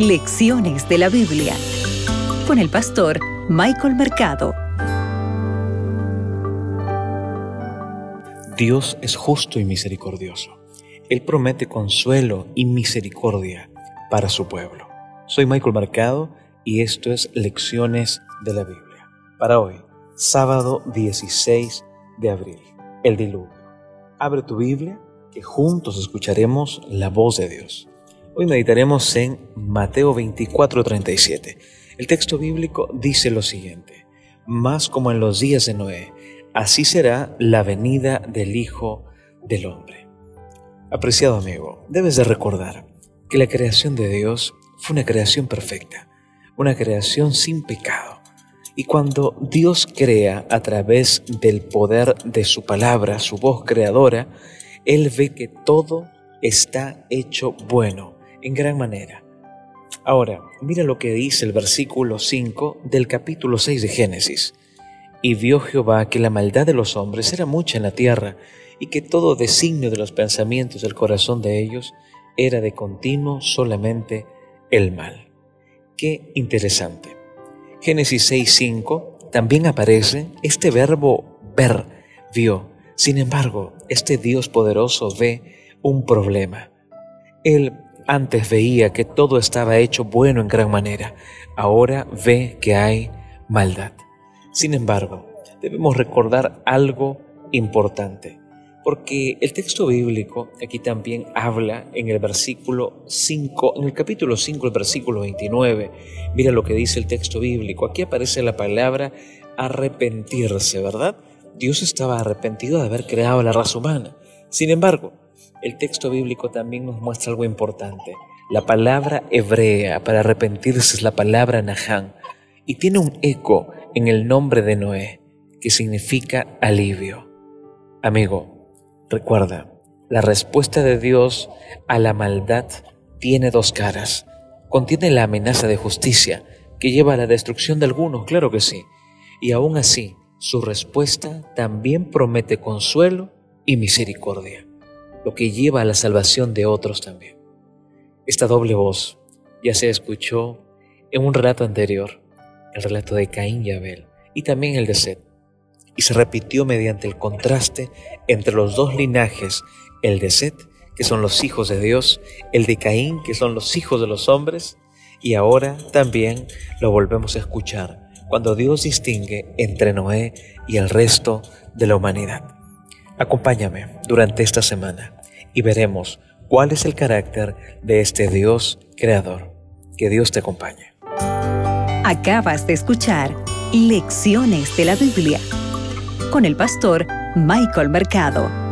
Lecciones de la Biblia con el pastor Michael Mercado. Dios es justo y misericordioso. Él promete consuelo y misericordia para su pueblo. Soy Michael Mercado y esto es Lecciones de la Biblia. Para hoy, sábado 16 de abril, el diluvio. Abre tu Biblia que juntos escucharemos la voz de Dios. Hoy meditaremos en Mateo 24:37. El texto bíblico dice lo siguiente, más como en los días de Noé, así será la venida del Hijo del Hombre. Apreciado amigo, debes de recordar que la creación de Dios fue una creación perfecta, una creación sin pecado. Y cuando Dios crea a través del poder de su palabra, su voz creadora, él ve que todo está hecho bueno, en gran manera. Ahora, mira lo que dice el versículo 5 del capítulo 6 de Génesis. Y vio Jehová que la maldad de los hombres era mucha en la tierra, y que todo designio de los pensamientos del corazón de ellos era de continuo solamente el mal. Qué interesante. Génesis 6.5 también aparece este verbo ver, vio, sin embargo, este Dios poderoso ve un problema. Él antes veía que todo estaba hecho bueno en gran manera, ahora ve que hay maldad. Sin embargo, debemos recordar algo importante, porque el texto bíblico aquí también habla en el versículo 5, en el capítulo 5, el versículo 29. Mira lo que dice el texto bíblico. Aquí aparece la palabra arrepentirse, ¿verdad? Dios estaba arrepentido de haber creado la raza humana. Sin embargo, el texto bíblico también nos muestra algo importante. La palabra hebrea para arrepentirse es la palabra Nahán y tiene un eco en el nombre de Noé, que significa alivio. Amigo, recuerda, la respuesta de Dios a la maldad tiene dos caras. Contiene la amenaza de justicia, que lleva a la destrucción de algunos, claro que sí. Y aún así, su respuesta también promete consuelo y misericordia, lo que lleva a la salvación de otros también. Esta doble voz ya se escuchó en un relato anterior, el relato de Caín y Abel, y también el de Seth, y se repitió mediante el contraste entre los dos linajes, el de Seth, que son los hijos de Dios, el de Caín, que son los hijos de los hombres, y ahora también lo volvemos a escuchar cuando Dios distingue entre Noé y el resto de la humanidad. Acompáñame durante esta semana y veremos cuál es el carácter de este Dios creador. Que Dios te acompañe. Acabas de escuchar Lecciones de la Biblia con el pastor Michael Mercado.